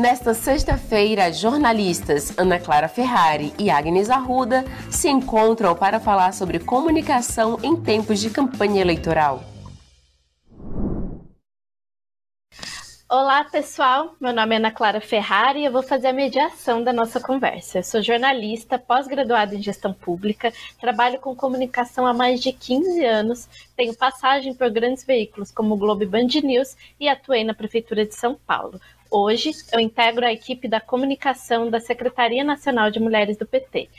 Nesta sexta-feira, jornalistas Ana Clara Ferrari e Agnes Arruda se encontram para falar sobre comunicação em tempos de campanha eleitoral. Olá, pessoal. Meu nome é Ana Clara Ferrari e eu vou fazer a mediação da nossa conversa. Eu sou jornalista, pós-graduada em gestão pública, trabalho com comunicação há mais de 15 anos, tenho passagem por grandes veículos como o Globo e Band News e atuei na Prefeitura de São Paulo. Hoje, eu integro a equipe da comunicação da Secretaria Nacional de Mulheres do PT.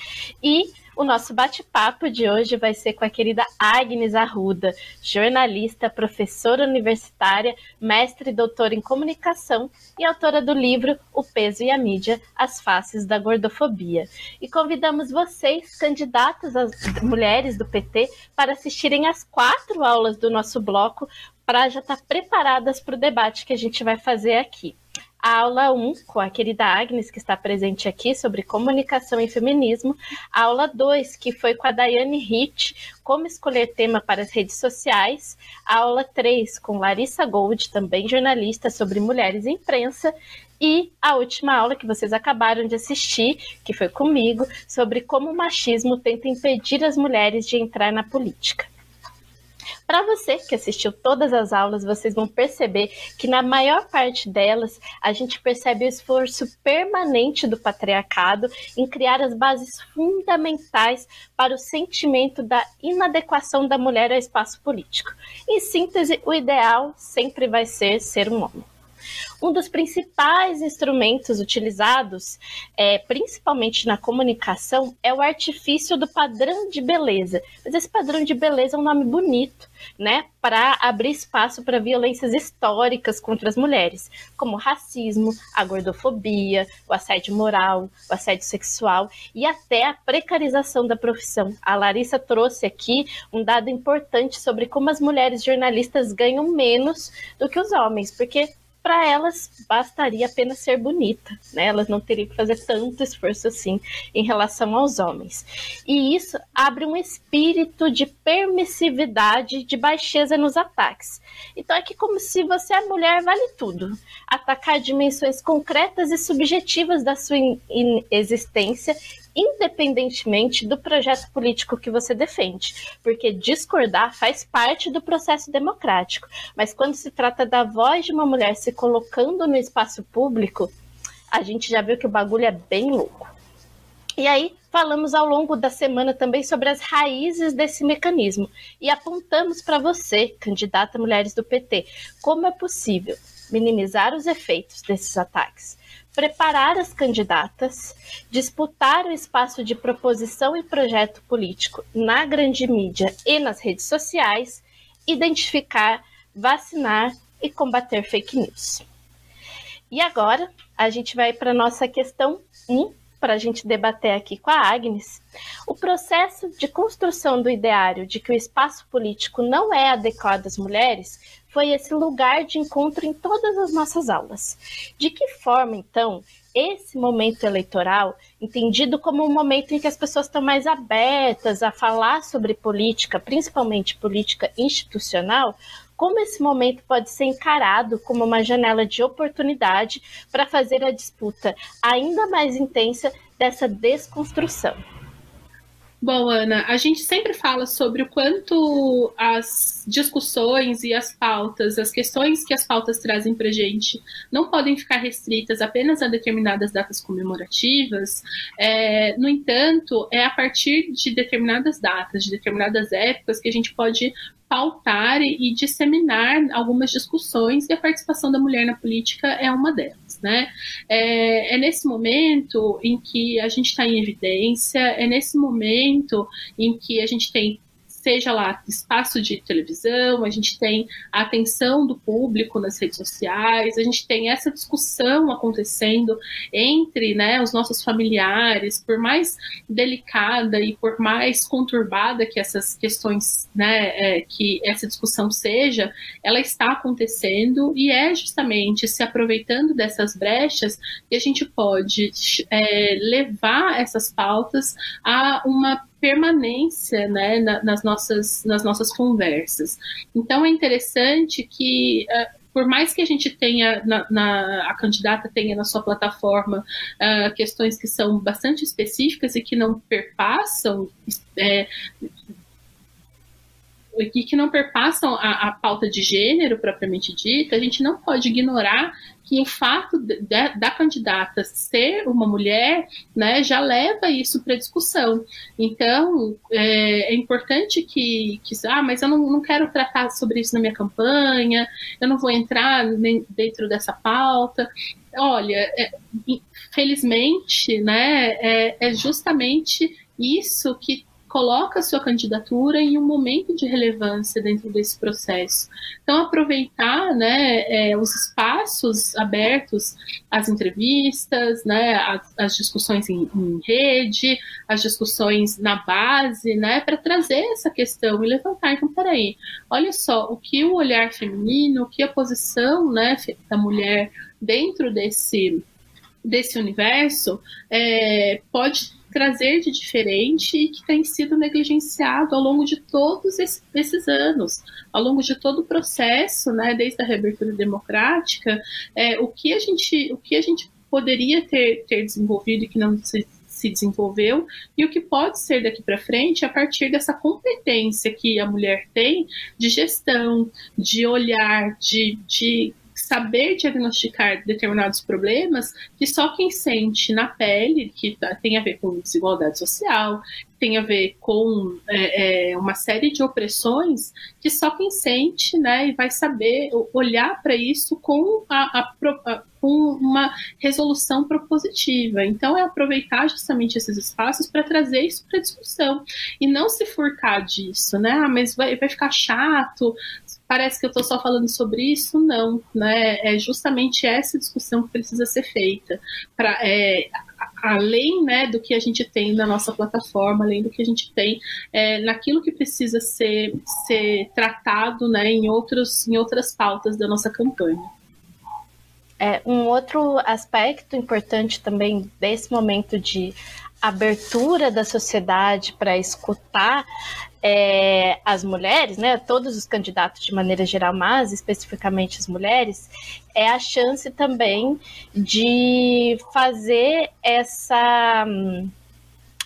E o nosso bate-papo de hoje vai ser com a querida Agnes Arruda, jornalista, professora universitária, mestre e doutora em comunicação e autora do livro O Peso e a Mídia: As Faces da Gordofobia. E convidamos vocês, candidatas às mulheres do PT, para assistirem às quatro aulas do nosso bloco para já estar preparadas para o debate que a gente vai fazer aqui a aula 1, com a querida Agnes, que está presente aqui, sobre comunicação e feminismo, a aula 2, que foi com a Daiane Hitt, como escolher tema para as redes sociais, a aula 3, com Larissa Gold, também jornalista, sobre mulheres em imprensa, e a última aula que vocês acabaram de assistir, que foi comigo, sobre como o machismo tenta impedir as mulheres de entrar na política. Para você que assistiu todas as aulas, vocês vão perceber que na maior parte delas a gente percebe o esforço permanente do patriarcado em criar as bases fundamentais para o sentimento da inadequação da mulher ao espaço político. Em síntese, o ideal sempre vai ser ser um homem. Um dos principais instrumentos utilizados, é, principalmente na comunicação, é o artifício do padrão de beleza. Mas esse padrão de beleza é um nome bonito, né? Para abrir espaço para violências históricas contra as mulheres, como o racismo, a gordofobia, o assédio moral, o assédio sexual e até a precarização da profissão. A Larissa trouxe aqui um dado importante sobre como as mulheres jornalistas ganham menos do que os homens, porque para elas bastaria apenas ser bonita, né? Elas não teriam que fazer tanto esforço assim em relação aos homens. E isso abre um espírito de permissividade, de baixeza nos ataques. Então é que como se você é mulher vale tudo. Atacar dimensões concretas e subjetivas da sua existência independentemente do projeto político que você defende, porque discordar faz parte do processo democrático. Mas quando se trata da voz de uma mulher se colocando no espaço público, a gente já viu que o bagulho é bem louco. E aí, falamos ao longo da semana também sobre as raízes desse mecanismo e apontamos para você, candidata Mulheres do PT, como é possível minimizar os efeitos desses ataques preparar as candidatas, disputar o espaço de proposição e projeto político na grande mídia e nas redes sociais, identificar, vacinar e combater fake news. E agora a gente vai para nossa questão 1, para a gente debater aqui com a Agnes. O processo de construção do ideário de que o espaço político não é adequado às mulheres foi esse lugar de encontro em todas as nossas aulas. De que forma, então, esse momento eleitoral, entendido como um momento em que as pessoas estão mais abertas a falar sobre política, principalmente política institucional, como esse momento pode ser encarado como uma janela de oportunidade para fazer a disputa ainda mais intensa dessa desconstrução? Bom, Ana, a gente sempre fala sobre o quanto as discussões e as pautas, as questões que as pautas trazem para a gente, não podem ficar restritas apenas a determinadas datas comemorativas. É, no entanto, é a partir de determinadas datas, de determinadas épocas, que a gente pode pautar e disseminar algumas discussões e a participação da mulher na política é uma delas, né? É, é nesse momento em que a gente está em evidência, é nesse momento em que a gente tem seja lá espaço de televisão, a gente tem a atenção do público nas redes sociais, a gente tem essa discussão acontecendo entre né, os nossos familiares, por mais delicada e por mais conturbada que essas questões, né, é, que essa discussão seja, ela está acontecendo e é justamente se aproveitando dessas brechas que a gente pode é, levar essas pautas a uma permanência né, nas, nossas, nas nossas conversas. Então é interessante que uh, por mais que a gente tenha na, na, a candidata tenha na sua plataforma uh, questões que são bastante específicas e que não perpassam é, e que não perpassam a, a, pauta de gênero propriamente dita, a gente não pode ignorar que o fato de, de, da candidata ser uma mulher né, já leva isso para discussão. Então, é, é, importante que, que, ah, mas eu não, não quero tratar sobre isso na minha campanha, eu não vou entrar nem dentro dessa pauta. Olha, é, felizmente, né, é, é justamente isso que coloca sua candidatura em um momento de relevância dentro desse processo. Então, aproveitar né, é, os espaços abertos, as entrevistas, né, as, as discussões em, em, rede, as discussões na base, né, para trazer essa questão e levantar. Então, peraí, olha só, o que o olhar feminino, o que a posição né, da mulher dentro desse, desse universo é, pode trazer de diferente e que tem sido negligenciado ao longo de todos esses anos, ao longo de todo o processo, né, desde a reabertura democrática, é, o que a gente, o que a gente poderia ter, ter desenvolvido e que não se, se desenvolveu e o que pode ser daqui para frente a partir dessa competência que a mulher tem de gestão, de olhar, de, de saber diagnosticar determinados problemas que só quem sente na pele, que tá, tem a ver com desigualdade social, tem a ver com é, é, uma série de opressões que só quem sente, né, e vai saber olhar para isso com, a, a, a, com uma resolução propositiva. Então, é aproveitar justamente esses espaços para trazer isso para discussão e não se furtar disso, né? Ah, mas vai, vai ficar chato, parece que eu estou só falando sobre isso, não, né? É justamente essa discussão que precisa ser feita para é, além né, do que a gente tem na nossa plataforma, além do que a gente tem é, naquilo que precisa ser, ser tratado né, em, outros, em outras pautas da nossa campanha. É, um outro aspecto importante também desse momento de abertura da sociedade para escutar é, as mulheres, né, todos os candidatos de maneira geral, mas especificamente as mulheres, é a chance também de fazer essa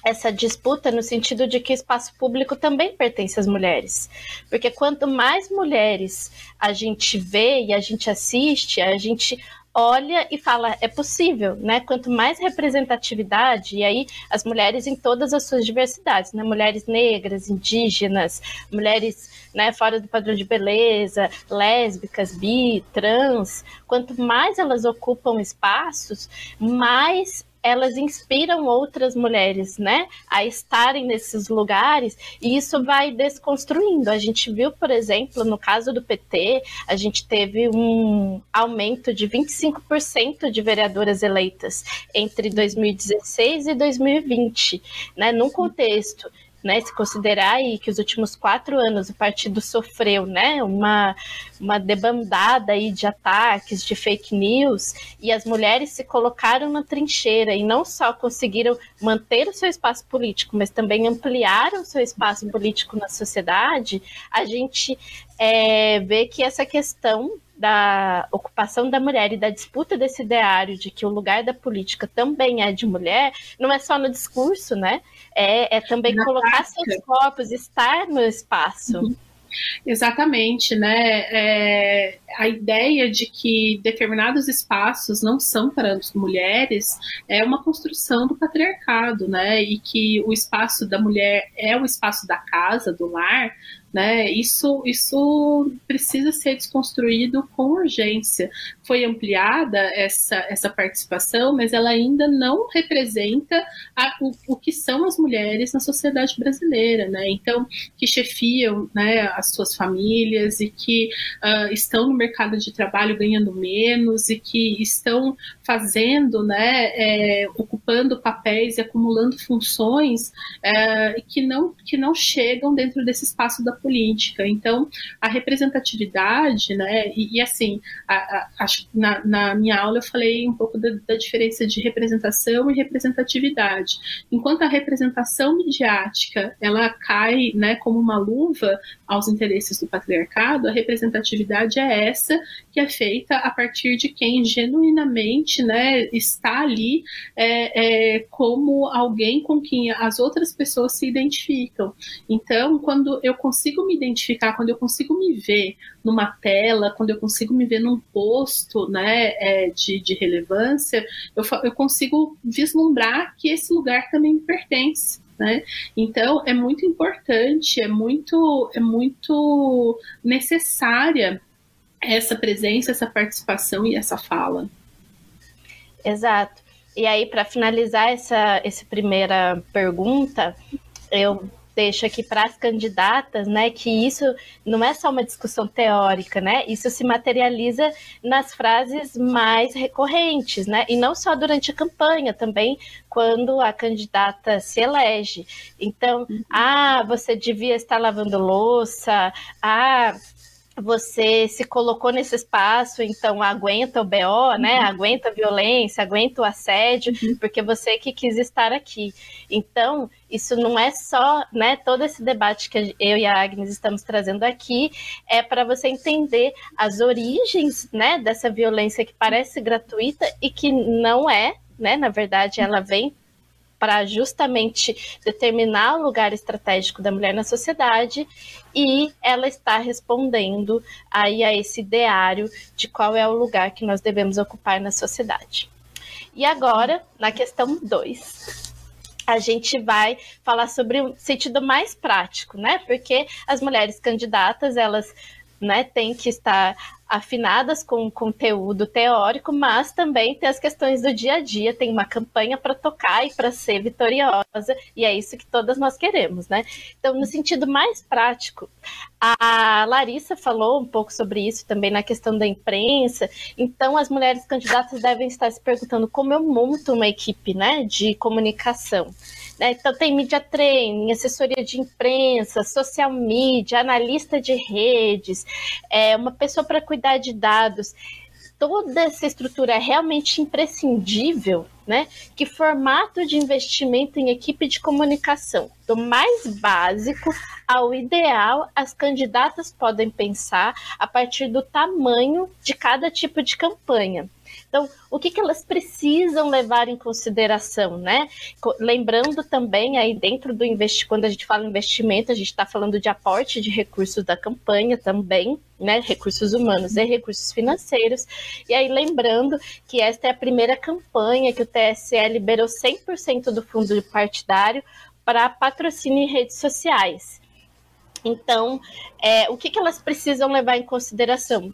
essa disputa no sentido de que o espaço público também pertence às mulheres. Porque quanto mais mulheres a gente vê e a gente assiste, a gente olha e fala, é possível, né? Quanto mais representatividade, e aí as mulheres em todas as suas diversidades, né? Mulheres negras, indígenas, mulheres né, fora do padrão de beleza, lésbicas, bi, trans, quanto mais elas ocupam espaços, mais elas inspiram outras mulheres, né, a estarem nesses lugares e isso vai desconstruindo. A gente viu, por exemplo, no caso do PT, a gente teve um aumento de 25% de vereadoras eleitas entre 2016 e 2020, né, num contexto né, se considerar aí que os últimos quatro anos o partido sofreu, né, uma, uma debandada aí de ataques, de fake news, e as mulheres se colocaram na trincheira e não só conseguiram manter o seu espaço político, mas também ampliaram o seu espaço político na sociedade, a gente é, vê que essa questão da ocupação da mulher e da disputa desse ideário de que o lugar da política também é de mulher, não é só no discurso, né? É, é também Na colocar prática. seus corpos, estar no espaço. Uhum. Exatamente, né? É, a ideia de que determinados espaços não são para as mulheres é uma construção do patriarcado, né? E que o espaço da mulher é o espaço da casa, do lar, Né? Isso, isso precisa ser desconstruído com urgência. Foi ampliada essa, essa participação, mas ela ainda não representa a, o, o que são as mulheres na sociedade brasileira, né? Então, que chefiam né, as suas famílias e que uh, estão no mercado de trabalho ganhando menos e que estão fazendo, né, é, ocupando papéis e acumulando funções é, que, não, que não chegam dentro desse espaço da política. Então, a representatividade, né, e, e assim, a, a, na, na, minha aula eu falei um pouco da, da, diferença de representação e representatividade. Enquanto a representação midiática ela cai, né, como uma luva aos interesses do patriarcado, a representatividade é essa que é feita a partir de quem genuinamente, né, está ali é, é, como alguém com quem as outras pessoas se identificam. Então, quando eu consigo me identificar, quando eu consigo me ver numa tela, quando eu consigo me ver num posto né, é, de, de relevância, eu, eu consigo vislumbrar que esse lugar também me pertence. Né? Então é muito importante, é muito, é muito necessária essa presença, essa participação e essa fala. Exato. E aí, para finalizar essa, essa primeira pergunta, eu deixo aqui para as candidatas, né, que isso não é só uma discussão teórica, né? Isso se materializa nas frases mais recorrentes, né? E não só durante a campanha, também quando a candidata se elege. Então, uhum. ah, você devia estar lavando louça, ah, você se colocou nesse espaço, então aguenta o BO, né? Uhum. Aguenta a violência, aguenta o assédio, uhum. porque você que quis estar aqui. Então, isso não é só, né? Todo esse debate que eu e a Agnes estamos trazendo aqui é para você entender as origens, né, dessa violência que parece gratuita e que não é, né? Na verdade, ela vem para justamente determinar o lugar estratégico da mulher na sociedade e ela está respondendo aí a esse ideário de qual é o lugar que nós devemos ocupar na sociedade. E agora, na questão 2, a gente vai falar sobre o sentido mais prático, né? Porque as mulheres candidatas, elas né, têm que estar afinadas com conteúdo teórico, mas também tem as questões do dia a dia, tem uma campanha para tocar e para ser vitoriosa, e é isso que todas nós queremos, né? Então, no sentido mais prático, a Larissa falou um pouco sobre isso também na questão da imprensa. Então, as mulheres candidatas devem estar se perguntando como eu monto uma equipe, né, de comunicação. Né? Então, tem media training, assessoria de imprensa, social media, analista de redes, é, uma pessoa para cuidar de dados. Toda essa estrutura é realmente imprescindível, né? Que formato de investimento em equipe de comunicação, do mais básico ao ideal, as candidatas podem pensar a partir do tamanho de cada tipo de campanha. Então, o que, que elas precisam levar em consideração, né? Lembrando também aí dentro do investimento, quando a gente fala investimento, a gente está falando de aporte de recursos da campanha também, né? Recursos humanos e recursos financeiros. E aí lembrando que esta é a primeira campanha que o TSE liberou 100% do fundo partidário para patrocínio em redes sociais. Então, é, o que, que elas precisam levar em consideração?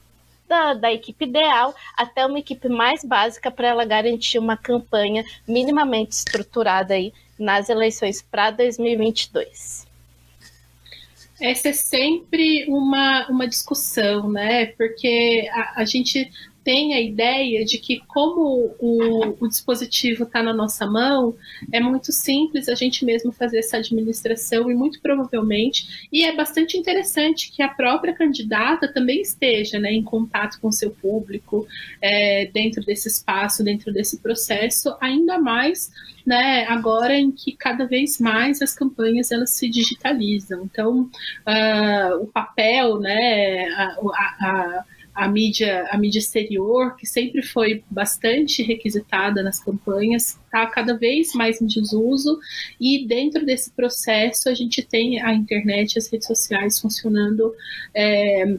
Da, da equipe ideal até uma equipe mais básica para ela garantir uma campanha minimamente estruturada aí nas eleições para 2022 essa é sempre uma, uma discussão, né? Porque a, a gente tem a ideia de que, como o, o dispositivo está na nossa mão, é muito simples a gente mesmo fazer essa administração e muito provavelmente, e é bastante interessante que a própria candidata também esteja né, em contato com seu público é, dentro desse espaço, dentro desse processo, ainda mais né, agora em que cada vez mais as campanhas elas se digitalizam. Então, uh, o papel, né, a, a, a mídia, a mídia exterior, que sempre foi bastante requisitada nas campanhas, está cada vez mais em desuso, e dentro desse processo a gente tem a internet, as redes sociais funcionando é,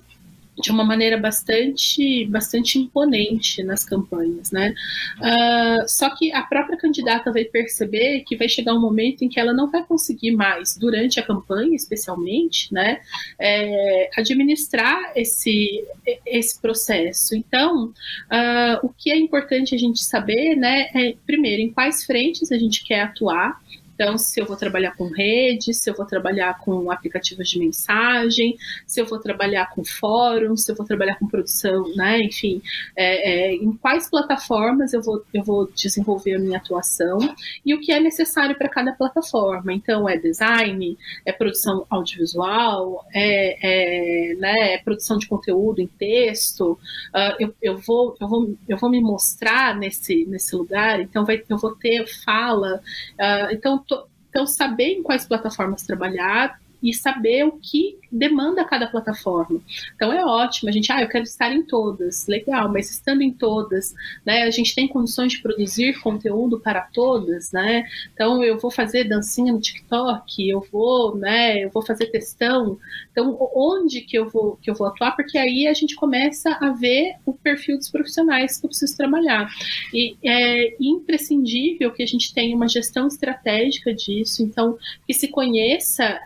de uma maneira bastante, bastante imponente nas campanhas, né? Uh, só que a própria candidata vai perceber que vai chegar um momento em que ela não vai conseguir mais, durante a campanha, especialmente, né, é, administrar esse, esse processo. Então, uh, o que é importante a gente saber, né, é, primeiro, em quais frentes a gente quer atuar, então, se eu vou trabalhar com rede, se eu vou trabalhar com aplicativos de mensagem, se eu vou trabalhar com fóruns, se eu vou trabalhar com produção, né? Enfim, é, é, em quais plataformas eu vou, eu vou desenvolver a minha atuação e o que é necessário para cada plataforma. Então, é design, é produção audiovisual, é, é, né, é produção de conteúdo em texto. Uh, eu, eu, vou, eu, vou, eu vou me mostrar nesse, nesse lugar, então vai, eu vou ter fala. Uh, então, então, saber em quais plataformas trabalhar e saber o que demanda cada plataforma. Então é ótimo, a gente, ah, eu quero estar em todas, legal, mas estando em todas, né, a gente tem condições de produzir conteúdo para todas, né? Então eu vou fazer dancinha no TikTok, eu vou, né, eu vou fazer textão. Então onde que eu vou que eu vou atuar? Porque aí a gente começa a ver o perfil dos profissionais que eu preciso trabalhar. E é imprescindível que a gente tenha uma gestão estratégica disso, então que se conheça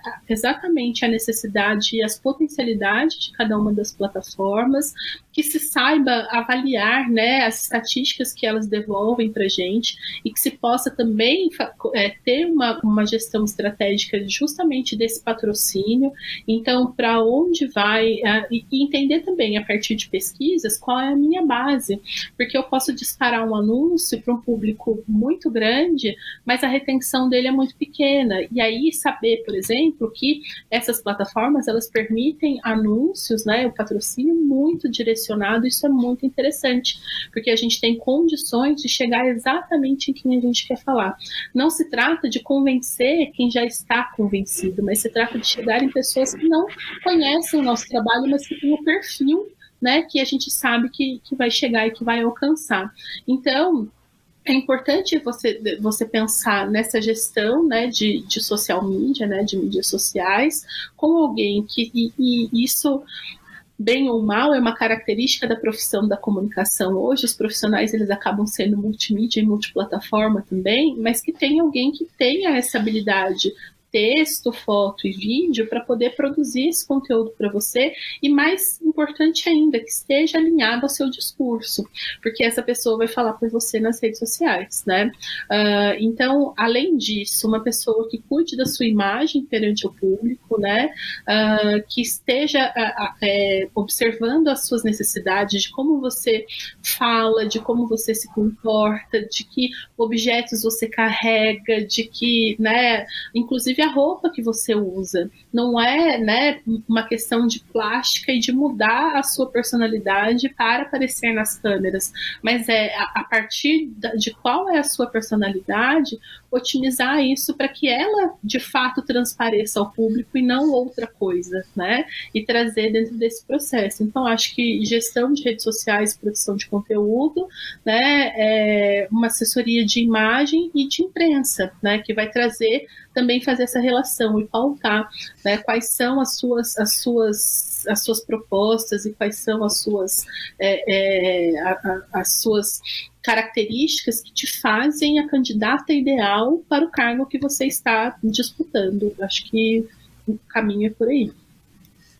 exatamente a necessidade e as potencialidades de cada uma das plataformas, que se saiba avaliar né, as estatísticas que elas devolvem para a gente e que se possa também é, ter uma, uma gestão estratégica justamente desse patrocínio. Então, para onde vai, e, e entender também a partir de pesquisas qual é a minha base, porque eu posso disparar um anúncio para um público muito grande, mas a retenção dele é muito pequena. E aí saber, por exemplo, que essas plataformas elas permitem anúncios, né, o patrocínio muito direcionado isso é muito interessante, porque a gente tem condições de chegar exatamente em quem a gente quer falar. Não se trata de convencer quem já está convencido, mas se trata de chegar em pessoas que não conhecem o nosso trabalho, mas que têm o perfil né, que a gente sabe que, que vai chegar e que vai alcançar. Então, é importante você, você pensar nessa gestão né, de, de social media, né, de mídias sociais, com alguém que e, e isso bem ou mal, é uma característica da profissão da comunicação. Hoje, os profissionais eles acabam sendo multimídia e multiplataforma também, mas que tem alguém que tenha essa habilidade texto, foto e vídeo para poder produzir esse conteúdo para você e mais importante ainda que esteja alinhado ao seu discurso, porque essa pessoa vai falar por você nas redes sociais, né? Uh, então, além disso, uma pessoa que cuide da sua imagem perante o público, né? Uh, que esteja uh, observando as suas necessidades, de como você fala, de como você se comporta, de que objetos você carrega, de que, né? Inclusive a roupa que você usa. Não é né, uma questão de plástica e de mudar a sua personalidade para aparecer nas câmeras, mas é a, partir de qual é a sua personalidade, otimizar isso para que ela de fato transpareça ao público e não outra coisa, né? E trazer dentro desse processo. Então, acho que gestão de redes sociais, produção de conteúdo, né? É uma assessoria de imagem e de imprensa, né? Que vai trazer também fazer essa relação e pautar né, quais são as suas, as suas, as suas propostas e quais são as suas, é, é, a, a, as suas características que te fazem a candidata ideal para o cargo que você está disputando. Acho que o caminho é por aí.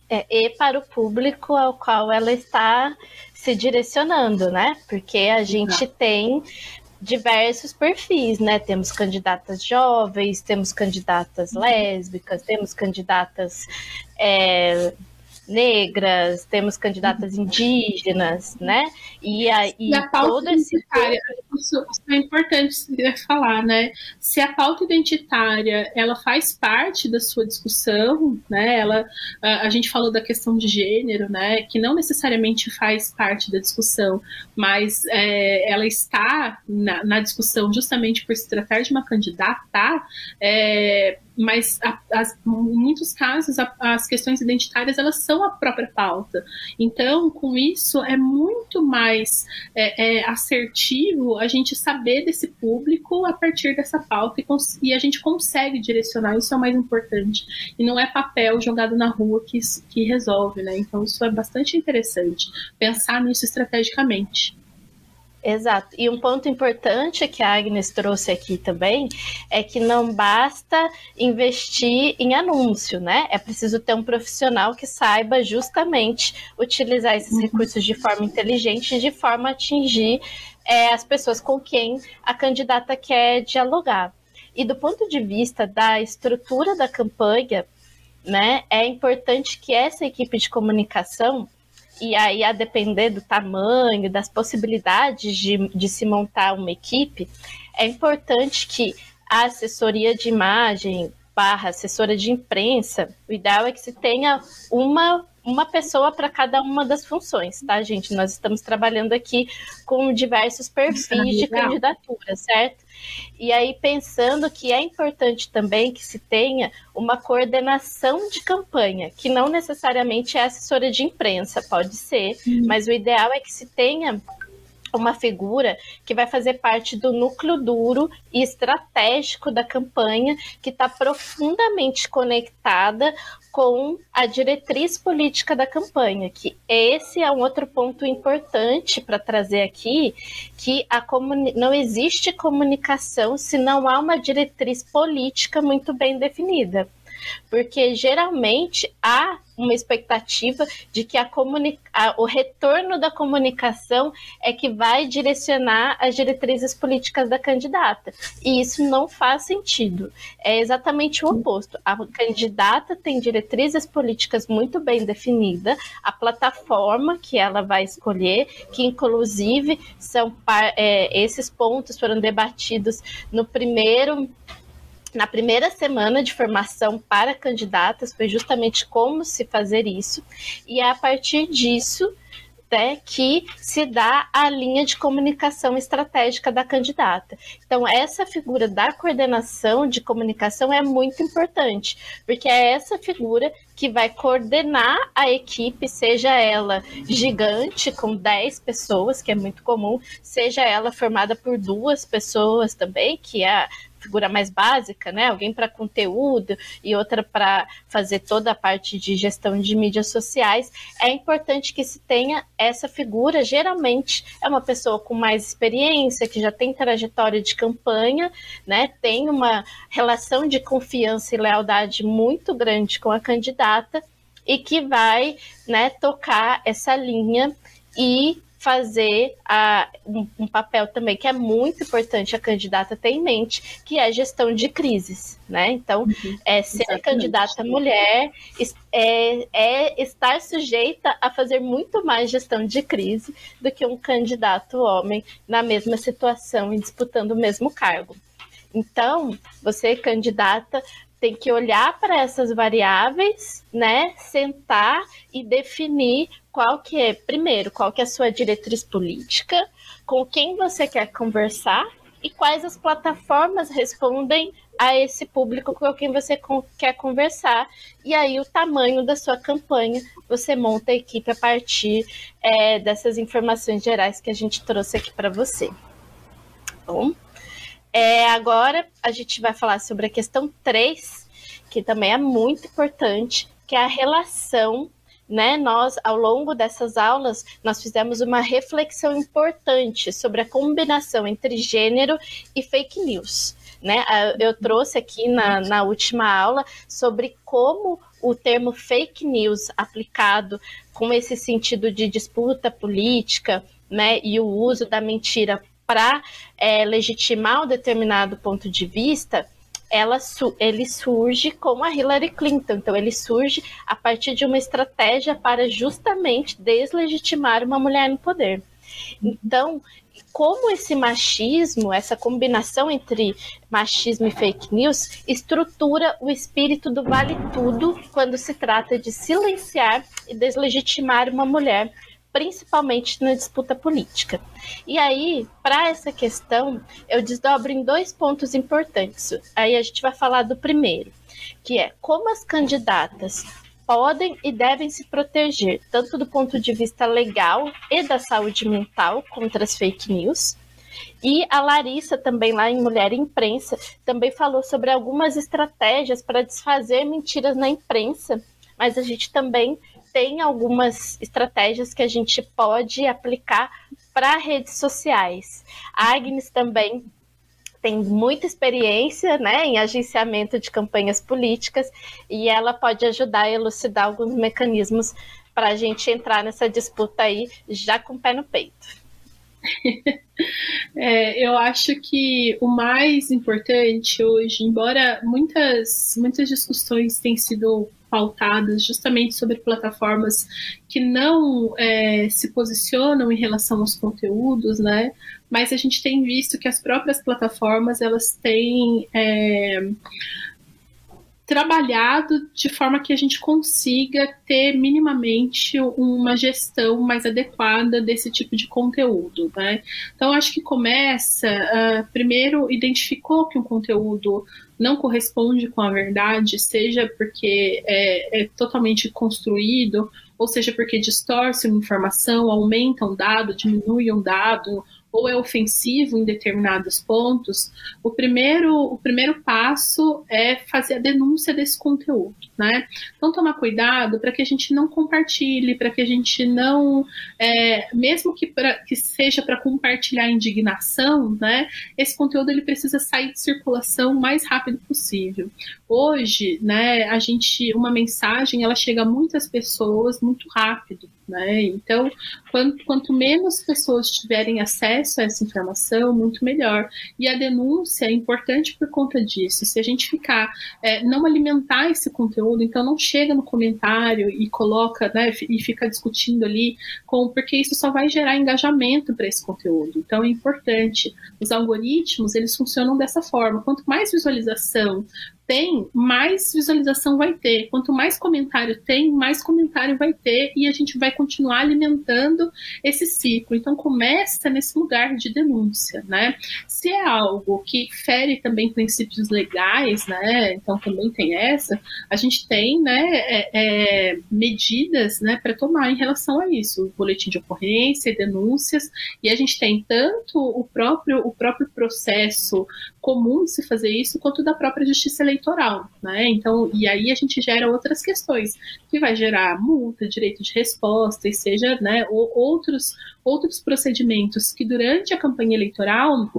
É, e para o público ao qual ela está se direcionando, né? Porque a gente tem diversos perfis, né? Temos candidatas jovens, temos candidatas lésbicas, temos candidatas é, negras, temos candidatas uhum. indígenas, né? E, a, e, e a pauta identitária, isso, isso, é importante falar, né? Se a pauta identitária ela faz parte da sua discussão, né? Ela, a, a gente falou da questão de gênero, né? Que não necessariamente faz parte da discussão, mas é, ela está na, na, discussão justamente por se tratar de uma candidata. É, mas a, as, em muitos casos a, as questões identitárias elas são a própria pauta. Então, com isso é muito mais é, é, assertivo a gente saber desse público a partir dessa pauta e, e, a gente consegue direcionar. Isso é o mais importante. E não é papel jogado na rua que, que resolve, né? Então, isso é bastante interessante pensar nisso estrategicamente. Exato. E um ponto importante que a Agnes trouxe aqui também é que não basta investir em anúncio, né? É preciso ter um profissional que saiba justamente utilizar esses uhum. recursos de forma inteligente, de forma a atingir é, as pessoas com quem a candidata quer dialogar. E do ponto de vista da estrutura da campanha, né, é importante que essa equipe de comunicação e aí, a depender do tamanho, das possibilidades de, de se montar uma equipe, é importante que a assessoria de imagem barra assessora de imprensa, o ideal é que se tenha uma uma pessoa para cada uma das funções, tá, gente? Nós estamos trabalhando aqui com diversos perfis de candidatura, certo? E aí, pensando que é importante também que se tenha uma coordenação de campanha, que não necessariamente é assessora de imprensa, pode ser, hum. mas o ideal é que se tenha uma figura que vai fazer parte do núcleo duro e estratégico da campanha, que está profundamente conectada com a diretriz política da campanha, que esse é um outro ponto importante para trazer aqui, que a não existe comunicação se não há uma diretriz política muito bem definida porque geralmente há uma expectativa de que a o retorno da comunicação é que vai direcionar as diretrizes políticas da candidata. E isso não faz sentido. É exatamente o oposto. A candidata tem diretrizes políticas muito bem definidas, a plataforma que ela vai escolher, que inclusive são é, esses pontos foram debatidos no primeiro na primeira semana de formação para candidatas foi justamente como se fazer isso, e é a partir disso né, que se dá a linha de comunicação estratégica da candidata. Então, essa figura da coordenação de comunicação é muito importante, porque é essa figura que vai coordenar a equipe, seja ela gigante, com 10 pessoas, que é muito comum, seja ela formada por duas pessoas também, que é figura mais básica, né? Alguém para conteúdo e outra para fazer toda a parte de gestão de mídias sociais. É importante que se tenha essa figura. Geralmente é uma pessoa com mais experiência, que já tem trajetória de campanha, né? Tem uma relação de confiança e lealdade muito grande com a candidata e que vai, né, tocar essa linha e fazer a, um, um, papel também que é muito importante a candidata ter em mente, que é a gestão de crises, né? Então, uhum, é, ser exatamente. candidata mulher é, é estar sujeita a fazer muito mais gestão de crise do que um candidato homem na mesma situação e disputando o mesmo cargo. Então, você, candidata, tem que olhar para essas variáveis, né? Sentar e definir qual que é, primeiro, qual que é a sua diretriz política, com quem você quer conversar e quais as plataformas respondem a esse público com quem você quer conversar. E aí, o tamanho da sua campanha, você monta a equipe a partir é, dessas informações gerais que a gente trouxe aqui para você. Bom, é, agora a gente vai falar sobre a questão 3, que também é muito importante, que é a relação né, nós, ao longo dessas aulas, nós fizemos uma reflexão importante sobre a combinação entre gênero e fake news. Né? Eu trouxe aqui na, na última aula sobre como o termo fake news aplicado com esse sentido de disputa política né, e o uso da mentira para é, legitimar um determinado ponto de vista, ela, ele surge com a Hillary Clinton. Então, ele surge a partir de uma estratégia para justamente deslegitimar uma mulher no poder. Então, como esse machismo, essa combinação entre machismo e fake news, estrutura o espírito do vale tudo quando se trata de silenciar e deslegitimar uma mulher principalmente na disputa política. E aí, para essa questão, eu desdobro em dois pontos importantes. Aí a gente vai falar do primeiro, que é como as candidatas podem e devem se proteger, tanto do ponto de vista legal e da saúde mental contra as fake news. E a Larissa, também lá em Mulher Imprensa, também falou sobre algumas estratégias para desfazer mentiras na imprensa, mas a gente também tem algumas estratégias que a gente pode aplicar para redes sociais. A Agnes também tem muita experiência né, em agenciamento de campanhas políticas e ela pode ajudar a elucidar alguns mecanismos para a gente entrar nessa disputa aí já com o pé no peito. É, eu acho que o mais importante hoje, embora muitas, muitas discussões tenham sido pautadas justamente sobre plataformas que não é, se posicionam em relação aos conteúdos, né? Mas a gente tem visto que as próprias plataformas elas têm é, trabalhado de forma que a gente consiga ter minimamente uma gestão mais adequada desse tipo de conteúdo. Né? Então, acho que começa, uh, primeiro, identificou que um conteúdo não corresponde com a verdade, seja porque é, é totalmente construído, ou seja porque distorce uma informação, aumenta um dado, diminui um dado, ou é ofensivo em determinados pontos, o primeiro, o primeiro passo é fazer a denúncia desse conteúdo, né? Então, tomar cuidado para que a gente não compartilhe, para que a gente não, é, mesmo que, pra, que seja para compartilhar indignação, né? Esse conteúdo ele precisa sair de circulação o mais rápido possível. Hoje, né, a gente, uma mensagem, ela chega a muitas pessoas muito rápido, né? Então, quanto, quanto menos pessoas tiverem acesso a essa informação, muito melhor. E a denúncia é importante por conta disso. Se a gente ficar, é, não alimentar esse conteúdo, então não chega no comentário e coloca, né, e fica discutindo ali, com, porque isso só vai gerar engajamento para esse conteúdo. Então, é importante. Os algoritmos, eles funcionam dessa forma. Quanto mais visualização, tem, mais visualização vai ter. Quanto mais comentário tem, mais comentário vai ter e a gente vai continuar alimentando esse ciclo. Então começa nesse lugar de denúncia, né? Se é algo que fere também princípios legais, né? Então também tem essa. A gente tem, né? É, é, medidas, né? Para tomar em relação a isso, o boletim de ocorrência, denúncias e a gente tem tanto o próprio o próprio processo comum de se fazer isso quanto da própria justiça eleitoral, né? Então, e aí a gente gera outras questões, que vai gerar multa, direito de resposta, e seja, né, ou outros, outros procedimentos que durante a campanha eleitoral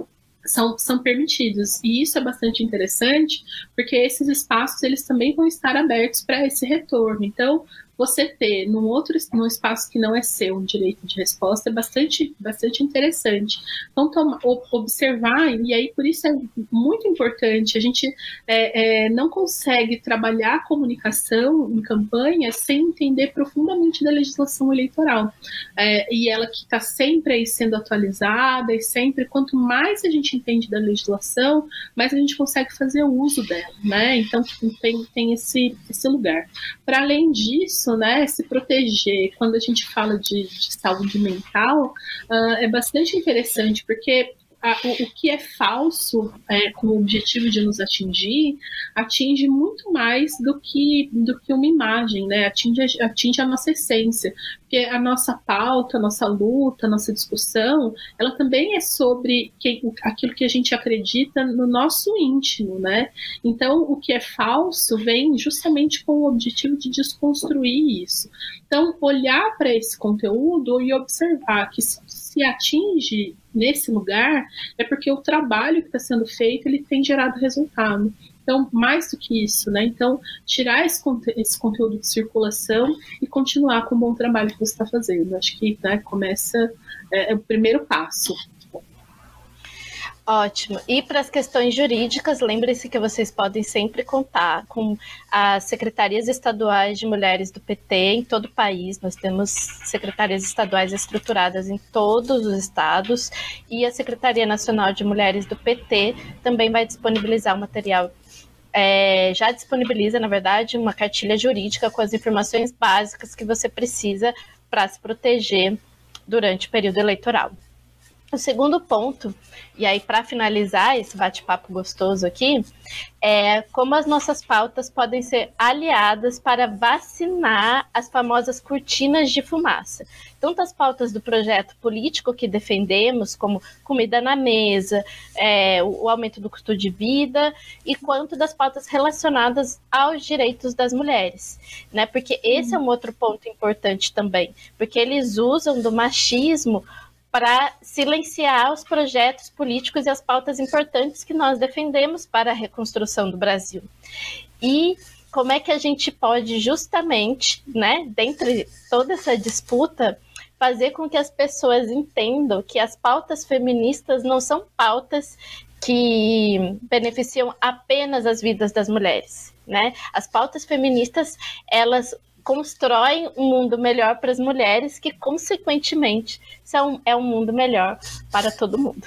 são, são permitidos. E isso é bastante interessante, porque esses espaços eles também vão estar abertos para esse retorno. Então, você ter num outro num espaço que não é seu um direito de resposta é bastante, bastante interessante. Então, toma, observar, e aí por isso é muito importante, a gente é, é, não consegue trabalhar a comunicação em campanha sem entender profundamente da legislação eleitoral. É, e ela que está sempre aí sendo atualizada, e sempre, quanto mais a gente entende da legislação, mais a gente consegue fazer uso dela, né? Então, tem, tem esse, esse lugar. Para além disso, isso, né, se proteger, quando a gente fala de, de saúde mental, uh, é bastante interessante, porque a, o, o, que é falso é, com o objetivo de nos atingir atinge muito mais do que, do que uma imagem, né? atinge, atinge a nossa essência. Porque a nossa pauta, a nossa luta, a nossa discussão, ela também é sobre que, aquilo que a gente acredita no nosso íntimo, né? Então, o que é falso vem justamente com o objetivo de desconstruir isso. Então, olhar para esse conteúdo e observar que se atinge nesse lugar, é porque o trabalho que está sendo feito ele tem gerado resultado. Então, mais do que isso, né? Então, tirar esse, esse conteúdo de circulação e continuar com o bom trabalho que você está fazendo. Acho que né, começa, é, é o primeiro passo. Ótimo. E para as questões jurídicas, lembre-se que vocês podem sempre contar com as secretarias estaduais de mulheres do PT em todo o país. Nós temos secretarias estaduais estruturadas em todos os estados e a Secretaria Nacional de Mulheres do PT também vai disponibilizar o material. É, já disponibiliza, na verdade, uma cartilha jurídica com as informações básicas que você precisa para se proteger durante o período eleitoral. O segundo ponto, e aí para finalizar esse bate-papo gostoso aqui, é como as nossas pautas podem ser aliadas para vacinar as famosas cortinas de fumaça. Tanto as pautas do projeto político que defendemos, como comida na mesa, é, o aumento do custo de vida, e quanto das pautas relacionadas aos direitos das mulheres, né? Porque esse é um outro ponto importante também, porque eles usam do machismo para silenciar os projetos políticos e as pautas importantes que nós defendemos para a reconstrução do Brasil. E como é que a gente pode justamente, né, dentre toda essa disputa, fazer com que as pessoas entendam que as pautas feministas não são pautas que beneficiam apenas as vidas das mulheres, né? As pautas feministas, elas constroem um mundo melhor para as mulheres, que consequentemente são, é um mundo melhor para todo mundo.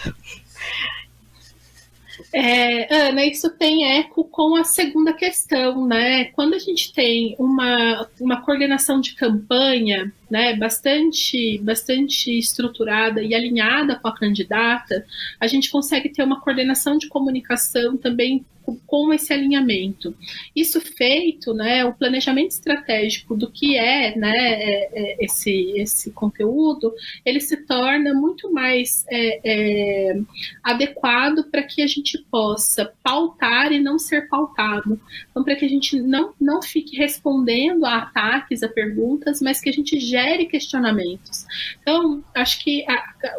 É, Ana, isso tem eco com a segunda questão, né? Quando a gente tem uma, uma coordenação de campanha né, bastante, bastante estruturada e alinhada com a candidata, a gente consegue ter uma coordenação de comunicação também com esse alinhamento. Isso feito, né, o planejamento estratégico do que é, né, é, é, esse, esse conteúdo, ele se torna muito mais é, é adequado para que a gente possa pautar e não ser pautado. Então, para que a gente não, não fique respondendo a ataques, a perguntas, mas que a gente gere questionamentos. Então, acho que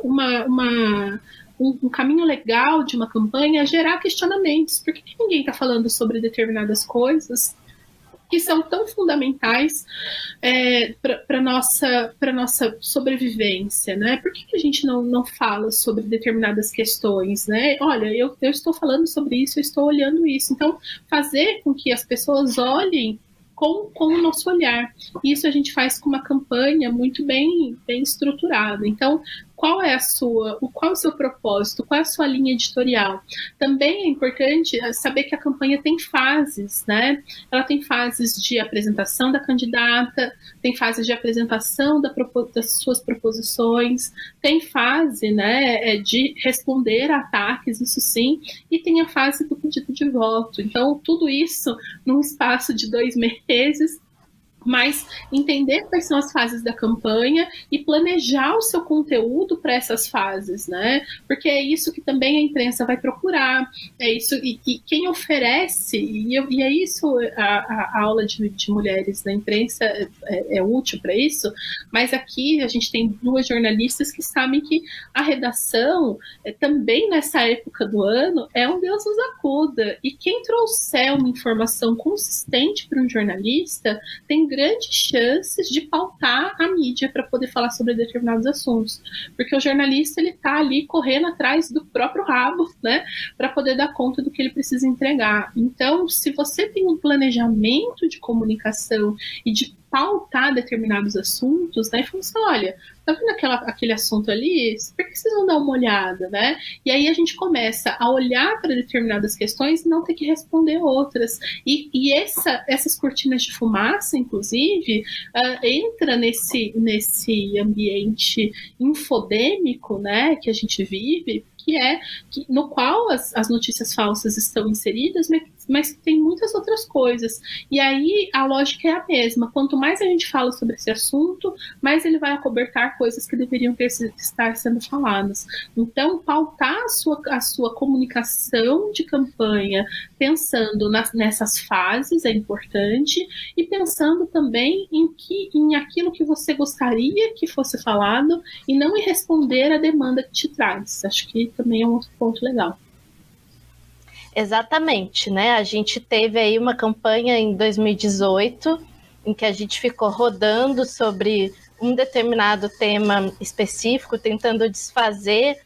uma, uma um, um, caminho legal de uma campanha é gerar questionamentos. Por que ninguém está falando sobre determinadas coisas que são tão fundamentais é, para a nossa, nossa sobrevivência? Né? Por que, que a gente não, não fala sobre determinadas questões? Né? Olha, eu, eu estou falando sobre isso, eu estou olhando isso. Então, fazer com que as pessoas olhem com, com o nosso olhar. Isso a gente faz com uma campanha muito bem, bem estruturada. Então, qual é a sua, qual é o seu propósito, qual é a sua linha editorial. Também é importante eh, saber que a campanha tem fases, né? Ela tem fases de apresentação da candidata, tem fases de apresentação da, das suas proposições, tem fase, né, eh, de responder a ataques, isso sim, e tem a fase do pedido de voto. Então, tudo isso num espaço de dois meses mas entender quais são as fases da campanha e planejar o seu conteúdo para essas fases, né? Porque é isso que também a imprensa vai procurar, é isso e, e quem oferece e, e, é isso a, a aula de, de, mulheres na imprensa é, é, é útil para isso. Mas aqui a gente tem duas jornalistas que sabem que a redação é, também nessa época do ano é um Deus nos acuda e quem trouxer uma informação consistente para um jornalista tem grandes chances de pautar a mídia para poder falar sobre determinados assuntos, porque o jornalista ele está ali correndo atrás do próprio rabo, né, para poder dar conta do que ele precisa entregar. Então, se você tem um planejamento de comunicação e de pautar determinados assuntos, né? E falou assim, olha, tá vendo aquela, aquele assunto ali? Por que vocês vão dar uma olhada, né? E aí a gente começa a olhar para determinadas questões e não ter que responder outras. E, e essa, essas cortinas de fumaça, inclusive, uh, entra nesse, nesse ambiente infodêmico, né, que a gente vive, que é que, no qual as, as notícias falsas estão inseridas, mas, mas tem muitas outras coisas. E aí a lógica é a mesma. Quanto mais a gente fala sobre esse assunto, mais ele vai acobertar coisas que deveriam ter, estar sendo faladas. Então, pautar a sua, a sua comunicação de campanha pensando nas, nessas fases é importante e pensando também em que em aquilo que você gostaria que fosse falado e não em responder a demanda que te traz. Acho que também é um outro ponto legal. Exatamente, né? A gente teve aí uma campanha em 2018 em que a gente ficou rodando sobre um determinado tema específico, tentando desfazer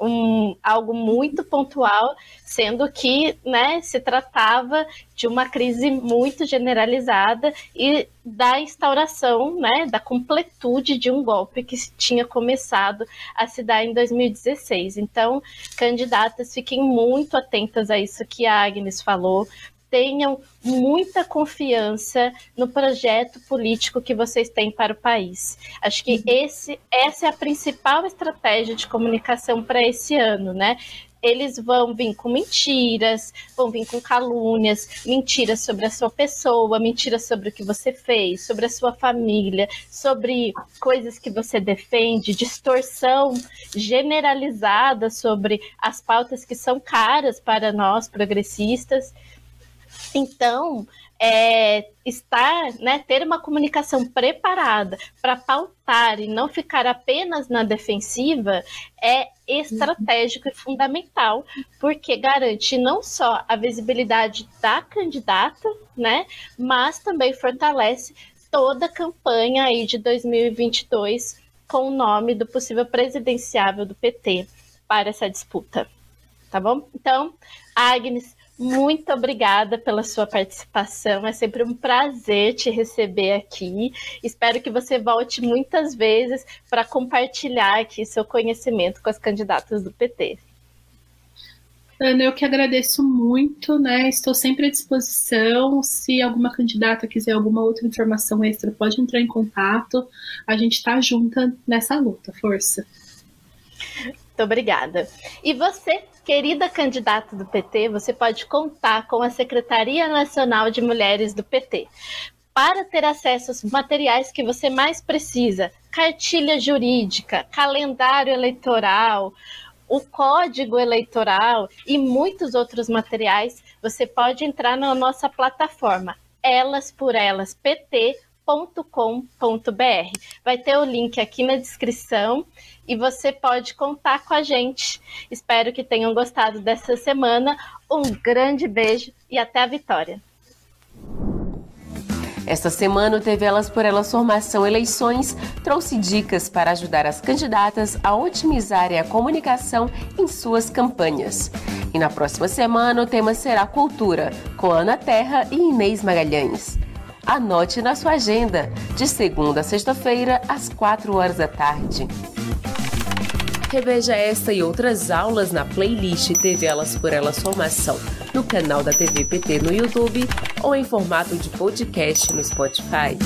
um, algo muito pontual, sendo que né, se tratava de uma crise muito generalizada e da instauração, né, da completude de um golpe que tinha começado a se dar em 2016. Então, candidatas, fiquem muito atentas a isso que a Agnes falou, tenham muita confiança no projeto político que vocês têm para o país. Acho que uhum. esse, essa é a principal estratégia de comunicação para esse ano, né? eles vão vir com mentiras, vão vir com calúnias, mentiras sobre a sua pessoa, mentiras sobre o que você fez, sobre a sua família, sobre coisas que você defende, distorção generalizada sobre as pautas que são caras para nós progressistas. Então, é, estar, né, ter uma comunicação preparada para pautar e não ficar apenas na defensiva é estratégico e fundamental, porque garante não só a visibilidade da candidata, né, mas também fortalece toda a campanha aí de 2022 com o nome do possível presidenciável do PT para essa disputa. Tá bom? Então, Agnes, muito obrigada pela sua participação. É sempre um prazer te receber aqui. Espero que você volte muitas vezes para compartilhar aqui seu conhecimento com as candidatas do PT. Ana, eu que agradeço muito, né? Estou sempre à disposição. Se alguma candidata quiser alguma outra informação extra, pode entrar em contato. A gente está junta nessa luta. Força. Muito obrigada. E você Querida candidata do PT, você pode contar com a Secretaria Nacional de Mulheres do PT. Para ter acesso aos materiais que você mais precisa, cartilha jurídica, calendário eleitoral, o código eleitoral e muitos outros materiais, você pode entrar na nossa plataforma elasporelaspt.com.br. Vai ter o link aqui na descrição e você pode contar com a gente. Espero que tenham gostado dessa semana. Um grande beijo e até a vitória. Esta semana, o TV Elas por Elas Formação Eleições trouxe dicas para ajudar as candidatas a otimizarem a comunicação em suas campanhas. E na próxima semana, o tema será Cultura, com Ana Terra e Inês Magalhães. Anote na sua agenda, de segunda a sexta-feira, às 4 horas da tarde. Reveja esta e outras aulas na playlist TV Elas por Elas Formação, no canal da TV PT no YouTube ou em formato de podcast no Spotify.